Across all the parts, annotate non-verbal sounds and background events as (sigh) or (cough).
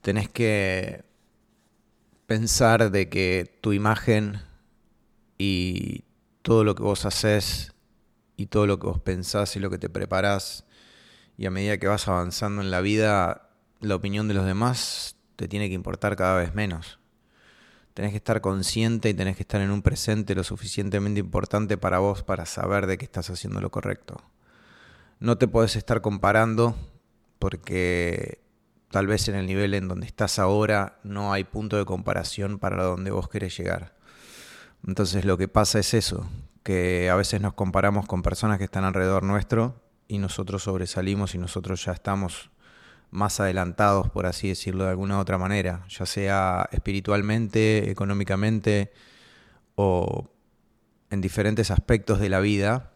tenés que pensar de que tu imagen y todo lo que vos haces y todo lo que vos pensás y lo que te preparás y a medida que vas avanzando en la vida, la opinión de los demás te tiene que importar cada vez menos. Tenés que estar consciente y tenés que estar en un presente lo suficientemente importante para vos para saber de que estás haciendo lo correcto. No te podés estar comparando porque tal vez en el nivel en donde estás ahora no hay punto de comparación para donde vos querés llegar. Entonces lo que pasa es eso, que a veces nos comparamos con personas que están alrededor nuestro y nosotros sobresalimos y nosotros ya estamos más adelantados, por así decirlo de alguna otra manera, ya sea espiritualmente, económicamente o en diferentes aspectos de la vida.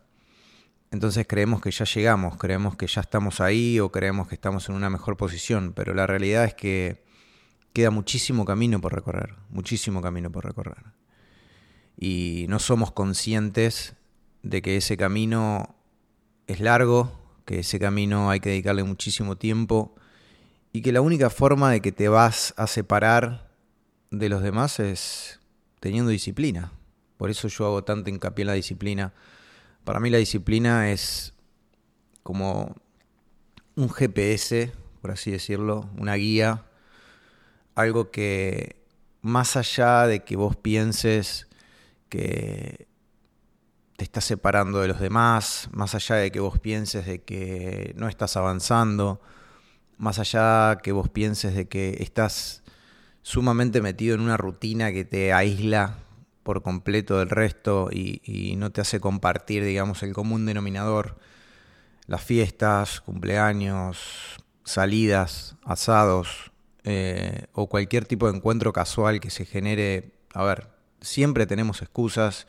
Entonces creemos que ya llegamos, creemos que ya estamos ahí o creemos que estamos en una mejor posición, pero la realidad es que queda muchísimo camino por recorrer, muchísimo camino por recorrer. Y no somos conscientes de que ese camino es largo, que ese camino hay que dedicarle muchísimo tiempo y que la única forma de que te vas a separar de los demás es teniendo disciplina. Por eso yo hago tanto hincapié en la disciplina. Para mí la disciplina es como un GPS, por así decirlo, una guía, algo que más allá de que vos pienses que te estás separando de los demás, más allá de que vos pienses de que no estás avanzando, más allá que vos pienses de que estás sumamente metido en una rutina que te aísla por completo del resto y, no te hace compartir, digamos, el común denominador, las fiestas, cumpleaños, salidas, asados eh, o cualquier tipo de encuentro casual que se genere. A ver, siempre tenemos excusas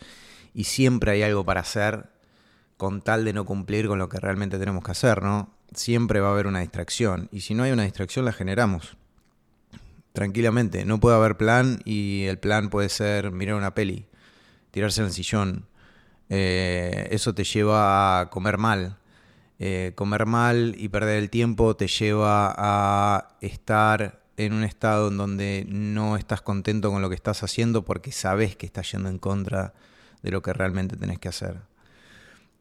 y siempre hay algo para hacer con tal de no cumplir con lo que realmente tenemos que hacer, ¿no? siempre va a haber una distracción. Y si no hay una distracción, la generamos. Tranquilamente. No puede haber plan y el plan puede ser mirar una peli, tirarse en el sillón. Eh, eso te lleva a comer mal. Eh, comer mal y perder el tiempo te lleva a estar en un estado en donde no estás contento con lo que estás haciendo porque sabes que estás yendo en contra de lo que realmente tenés que hacer.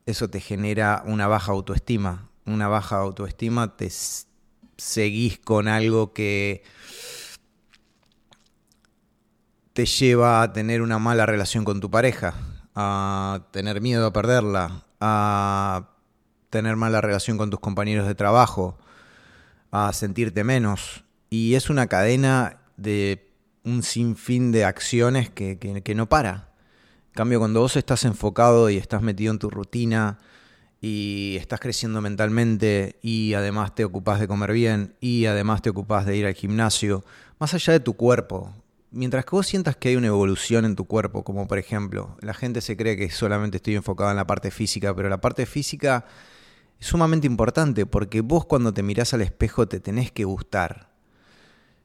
Eso te genera una baja autoestima, una baja autoestima, te seguís con algo que te lleva a tener una mala relación con tu pareja, a tener miedo a perderla, a tener mala relación con tus compañeros de trabajo, a sentirte menos. Y es una cadena de un sinfín de acciones que, que no para. En cambio, cuando vos estás enfocado y estás metido en tu rutina, y estás creciendo mentalmente y además te ocupas de comer bien y además te ocupas de ir al gimnasio, más allá de tu cuerpo, mientras que vos sientas que hay una evolución en tu cuerpo, como por ejemplo, la gente se cree que solamente estoy enfocado en la parte física, pero la parte física es sumamente importante porque vos cuando te mirás al espejo te tenés que gustar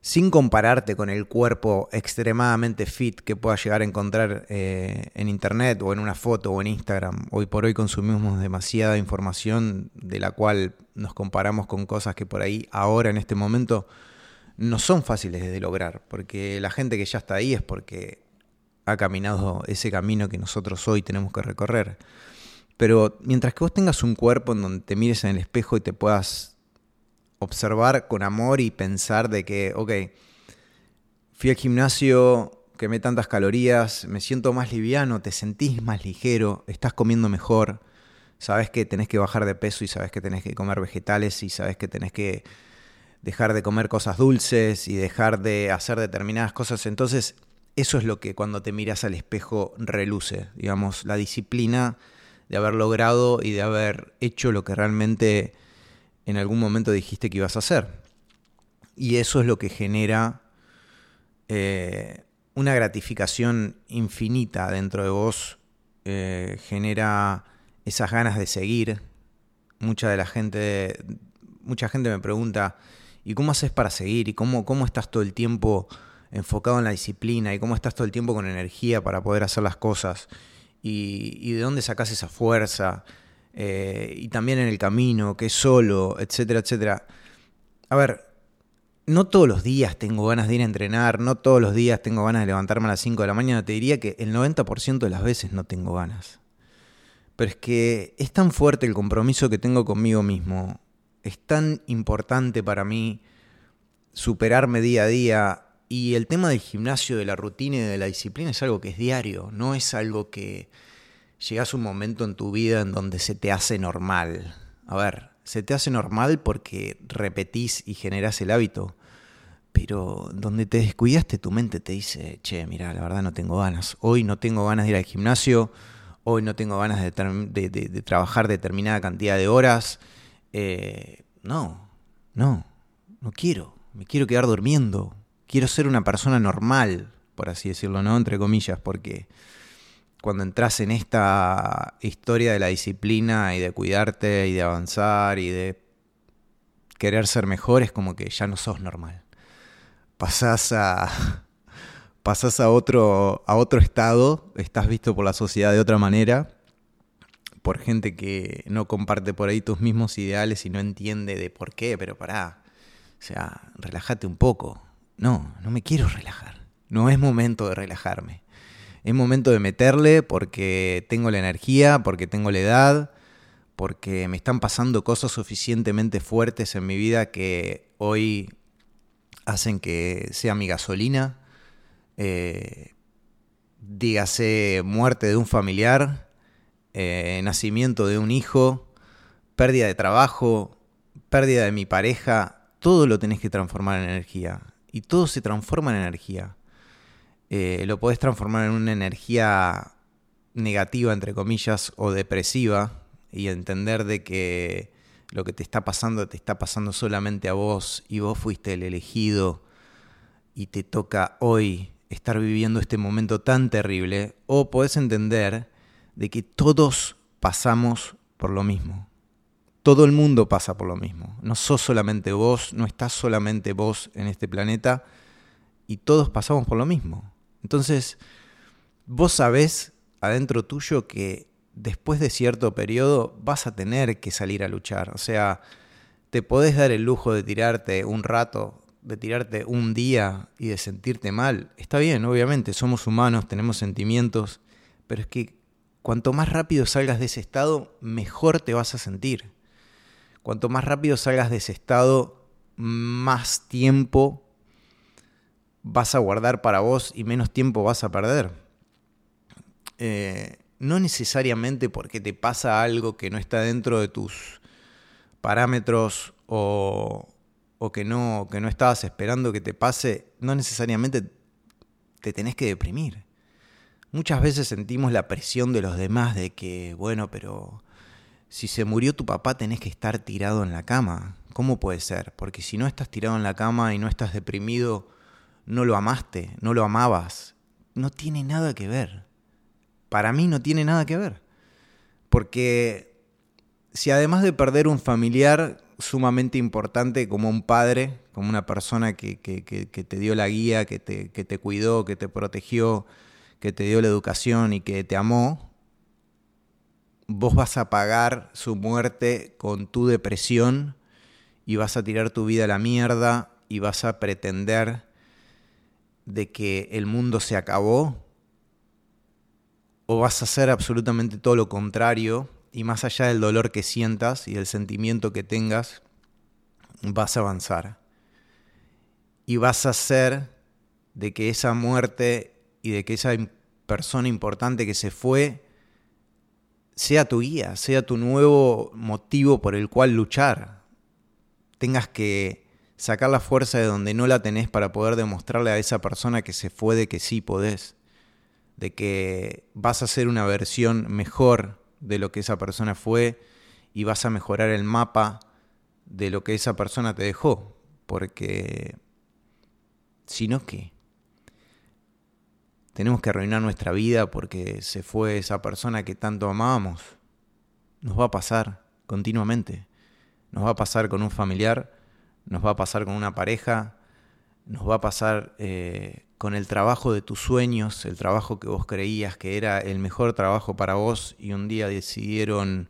sin compararte con el cuerpo extremadamente fit que puedas llegar a encontrar eh, en internet o en una foto o en Instagram. Hoy por hoy consumimos demasiada información de la cual nos comparamos con cosas que por ahí ahora en este momento no son fáciles de lograr, porque la gente que ya está ahí es porque ha caminado ese camino que nosotros hoy tenemos que recorrer. Pero mientras que vos tengas un cuerpo en donde te mires en el espejo y te puedas observar con amor y pensar de que, ok, fui al gimnasio, quemé tantas calorías, me siento más liviano, te sentís más ligero, estás comiendo mejor, sabes que tenés que bajar de peso y sabes que tenés que comer vegetales y sabes que tenés que dejar de comer cosas dulces y dejar de hacer determinadas cosas. Entonces, eso es lo que cuando te miras al espejo reluce, digamos, la disciplina de haber logrado y de haber hecho lo que realmente en algún momento dijiste que ibas a hacer. Y eso es lo que genera eh, una gratificación infinita dentro de vos, eh, genera esas ganas de seguir. Mucha de la gente, mucha gente me pregunta, ¿y cómo haces para seguir? ¿Y cómo, cómo estás todo el tiempo enfocado en la disciplina? ¿Y cómo estás todo el tiempo con energía para poder hacer las cosas? ¿Y, de dónde sacas esa fuerza? Eh, y también en el camino, que es solo, etcétera, etcétera. A ver, no todos los días tengo ganas de ir a entrenar, no todos los días tengo ganas de levantarme a las 5 de la mañana, te diría que el 90% de las veces no tengo ganas. Pero es que es tan fuerte el compromiso que tengo conmigo mismo, es tan importante para mí superarme día a día y el tema del gimnasio, de la rutina y de la disciplina es algo que es diario, no es algo que llegas a un momento en tu vida en donde se te hace normal. A ver, se te hace normal porque repetís y generás el hábito pero donde te descuidaste tu mente te dice, che, mira, la verdad no tengo ganas, hoy no tengo ganas de ir al gimnasio, hoy no tengo ganas de, trabajar determinada cantidad de horas, eh, no, no, no quiero, me quiero quedar durmiendo, quiero ser una persona normal, por así decirlo, ¿no? Entre comillas, porque cuando entras en esta historia de la disciplina y de cuidarte y de avanzar y de querer ser mejor, es como que ya no sos normal. Pasás a, (laughs) pasás a, otro, a otro estado, estás visto por la sociedad de otra manera, por gente que no comparte por ahí tus mismos ideales y no entiende de por qué, pero pará, o sea, relájate un poco. No, no me quiero relajar. No es momento de relajarme. Es momento de meterle porque tengo la energía, porque tengo la edad, porque me están pasando cosas suficientemente fuertes en mi vida que hoy hacen que sea mi gasolina. Eh, dígase muerte de un familiar, eh, nacimiento de un hijo, pérdida de trabajo, pérdida de mi pareja, todo lo tenés que transformar en energía. Y todo se transforma en energía. Eh, lo podés transformar en una energía negativa, entre comillas, o depresiva, y entender de que lo que te está pasando te está pasando solamente a vos y vos fuiste el elegido y te toca hoy estar viviendo este momento tan terrible, o podés entender de que todos pasamos por lo mismo. Todo el mundo pasa por lo mismo. No sos solamente vos, no estás solamente vos en este planeta y todos pasamos por lo mismo. Entonces, vos sabés adentro tuyo que después de cierto periodo vas a tener que salir a luchar. O sea, te podés dar el lujo de tirarte un rato, de tirarte un día y de sentirte mal. Está bien, obviamente, somos humanos, tenemos sentimientos, pero es que cuanto más rápido salgas de ese estado, mejor te vas a sentir. Cuanto más rápido salgas de ese estado, más tiempo vas a guardar para vos y menos tiempo vas a perder. Eh, no necesariamente porque te pasa algo que no está dentro de tus parámetros o, que, no, que no estabas esperando que te pase, no necesariamente te tenés que deprimir. Muchas veces sentimos la presión de los demás de que, bueno, pero si se murió tu papá tenés que estar tirado en la cama. ¿Cómo puede ser? Porque si no estás tirado en la cama y no estás deprimido, no lo amaste, no lo amabas. No tiene nada que ver para mí no tiene nada que ver. Porque si además de perder un familiar sumamente importante como un padre, como una persona que, te dio la guía, que te, que te cuidó, que te protegió, que te dio la educación y que te amó, vos vas a pagar su muerte con tu depresión y vas a tirar tu vida a la mierda y vas a pretender de que el mundo se acabó o vas a hacer absolutamente todo lo contrario y más allá del dolor que sientas y del sentimiento que tengas, vas a avanzar. Y vas a hacer de que esa muerte y de que esa persona importante que se fue sea tu guía, sea tu nuevo motivo por el cual luchar. Tengas que sacar la fuerza de donde no la tenés para poder demostrarle a esa persona que se fue de que sí podés de que vas a hacer una versión mejor de lo que esa persona fue y vas a mejorar el mapa de lo que esa persona te dejó. Porque si no, ¿qué? Tenemos que arruinar nuestra vida porque se fue esa persona que tanto amábamos. Nos va a pasar continuamente. Nos va a pasar con un familiar, nos va a pasar con una pareja, nos va a pasar eh, con el trabajo de tus sueños, el trabajo que vos creías que era el mejor trabajo para vos y un día decidieron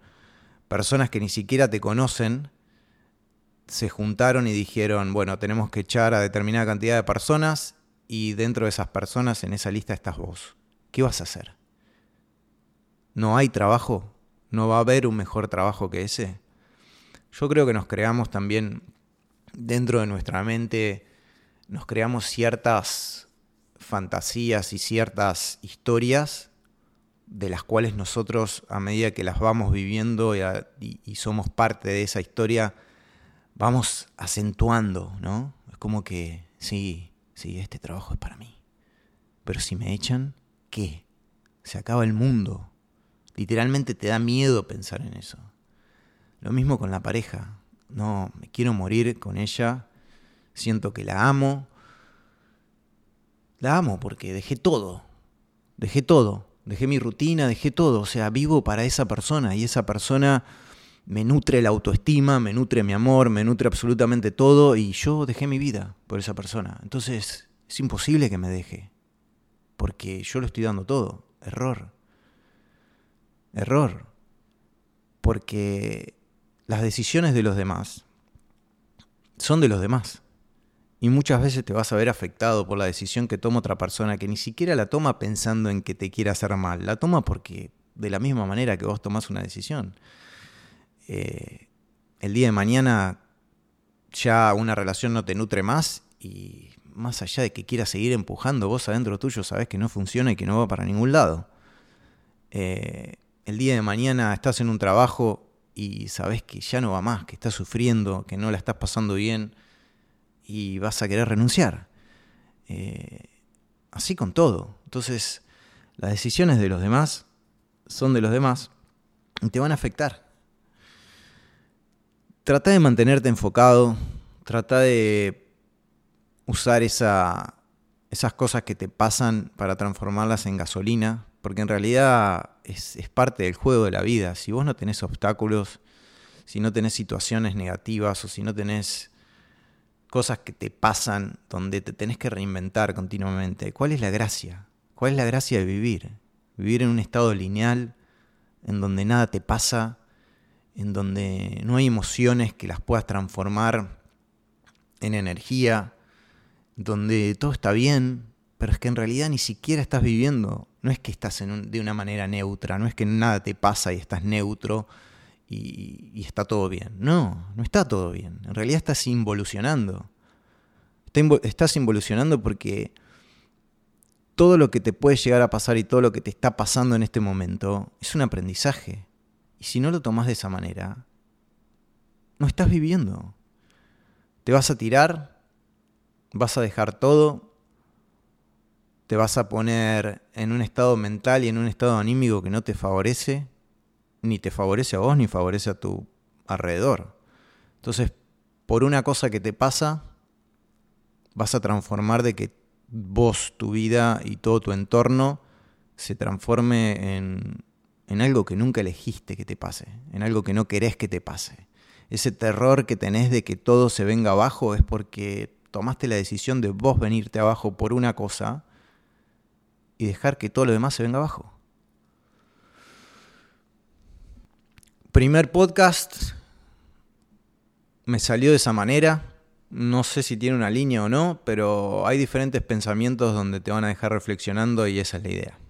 personas que ni siquiera te conocen se juntaron y dijeron, bueno, tenemos que echar a determinada cantidad de personas y dentro de esas personas en esa lista estás vos. ¿Qué vas a hacer? ¿No hay trabajo? ¿No va a haber un mejor trabajo que ese? Yo creo que nos creamos también dentro de nuestra mente, nos creamos ciertas fantasías y ciertas historias de las cuales nosotros a medida que las vamos viviendo y, somos parte de esa historia, vamos acentuando, ¿no? Es como que, sí, sí, este trabajo es para mí. Pero si me echan, ¿qué? Se acaba el mundo. Literalmente te da miedo pensar en eso. Lo mismo con la pareja. No, me quiero morir con ella. Siento que la amo. La amo porque dejé todo. Dejé todo. Dejé mi rutina, dejé todo. O sea, vivo para esa persona y esa persona me nutre la autoestima, me nutre mi amor, me nutre absolutamente todo y yo dejé mi vida por esa persona. Entonces es imposible que me deje, porque yo lo estoy dando todo. Error. Error. Porque las decisiones de los demás son de los demás. Y muchas veces te vas a ver afectado por la decisión que toma otra persona que ni siquiera la toma pensando en que te quiera hacer mal. La toma porque de la misma manera que vos tomás una decisión. Eh, el día de mañana ya una relación no te nutre más y más allá de que quieras seguir empujando, vos adentro tuyo sabes que no funciona y que no va para ningún lado. Eh, el día de mañana estás en un trabajo y sabes que ya no va más, que estás sufriendo, que no la estás pasando bien y vas a querer renunciar. Eh, así con todo. Entonces, las decisiones de los demás son de los demás y te van a afectar. Trata de mantenerte enfocado, trata de usar esa, esas cosas que te pasan para transformarlas en gasolina, porque en realidad es, es, parte del juego de la vida. Si vos no tenés obstáculos, si no tenés situaciones negativas o si no tenés cosas que te pasan donde te tenés que reinventar continuamente, ¿cuál es la gracia? ¿Cuál es la gracia de vivir? Vivir en un estado lineal, en donde nada te pasa, en donde no hay emociones que las puedas transformar en energía, donde todo está bien, pero es que en realidad ni siquiera estás viviendo, no es que estás de una manera neutra, no es que nada te pasa y estás neutro y, y, está todo bien. No, no está todo bien. En realidad estás involucionando. Estás involucionando porque todo lo que te puede llegar a pasar y todo lo que te está pasando en este momento es un aprendizaje. Y si no lo tomas de esa manera, no estás viviendo. Te vas a tirar, vas a dejar todo, te vas a poner en un estado mental y en un estado anímico que no te favorece, ni te favorece a vos, ni favorece a tu alrededor. Entonces, por una cosa que te pasa, vas a transformar de que vos, tu vida y todo tu entorno se transforme en, en algo que nunca elegiste que te pase, en algo que no querés que te pase. Ese terror que tenés de que todo se venga abajo es porque tomaste la decisión de vos venirte abajo por una cosa y dejar que todo lo demás se venga abajo. Primer podcast me salió de esa manera. No sé si tiene una línea o no, pero hay diferentes pensamientos donde te van a dejar reflexionando y esa es la idea.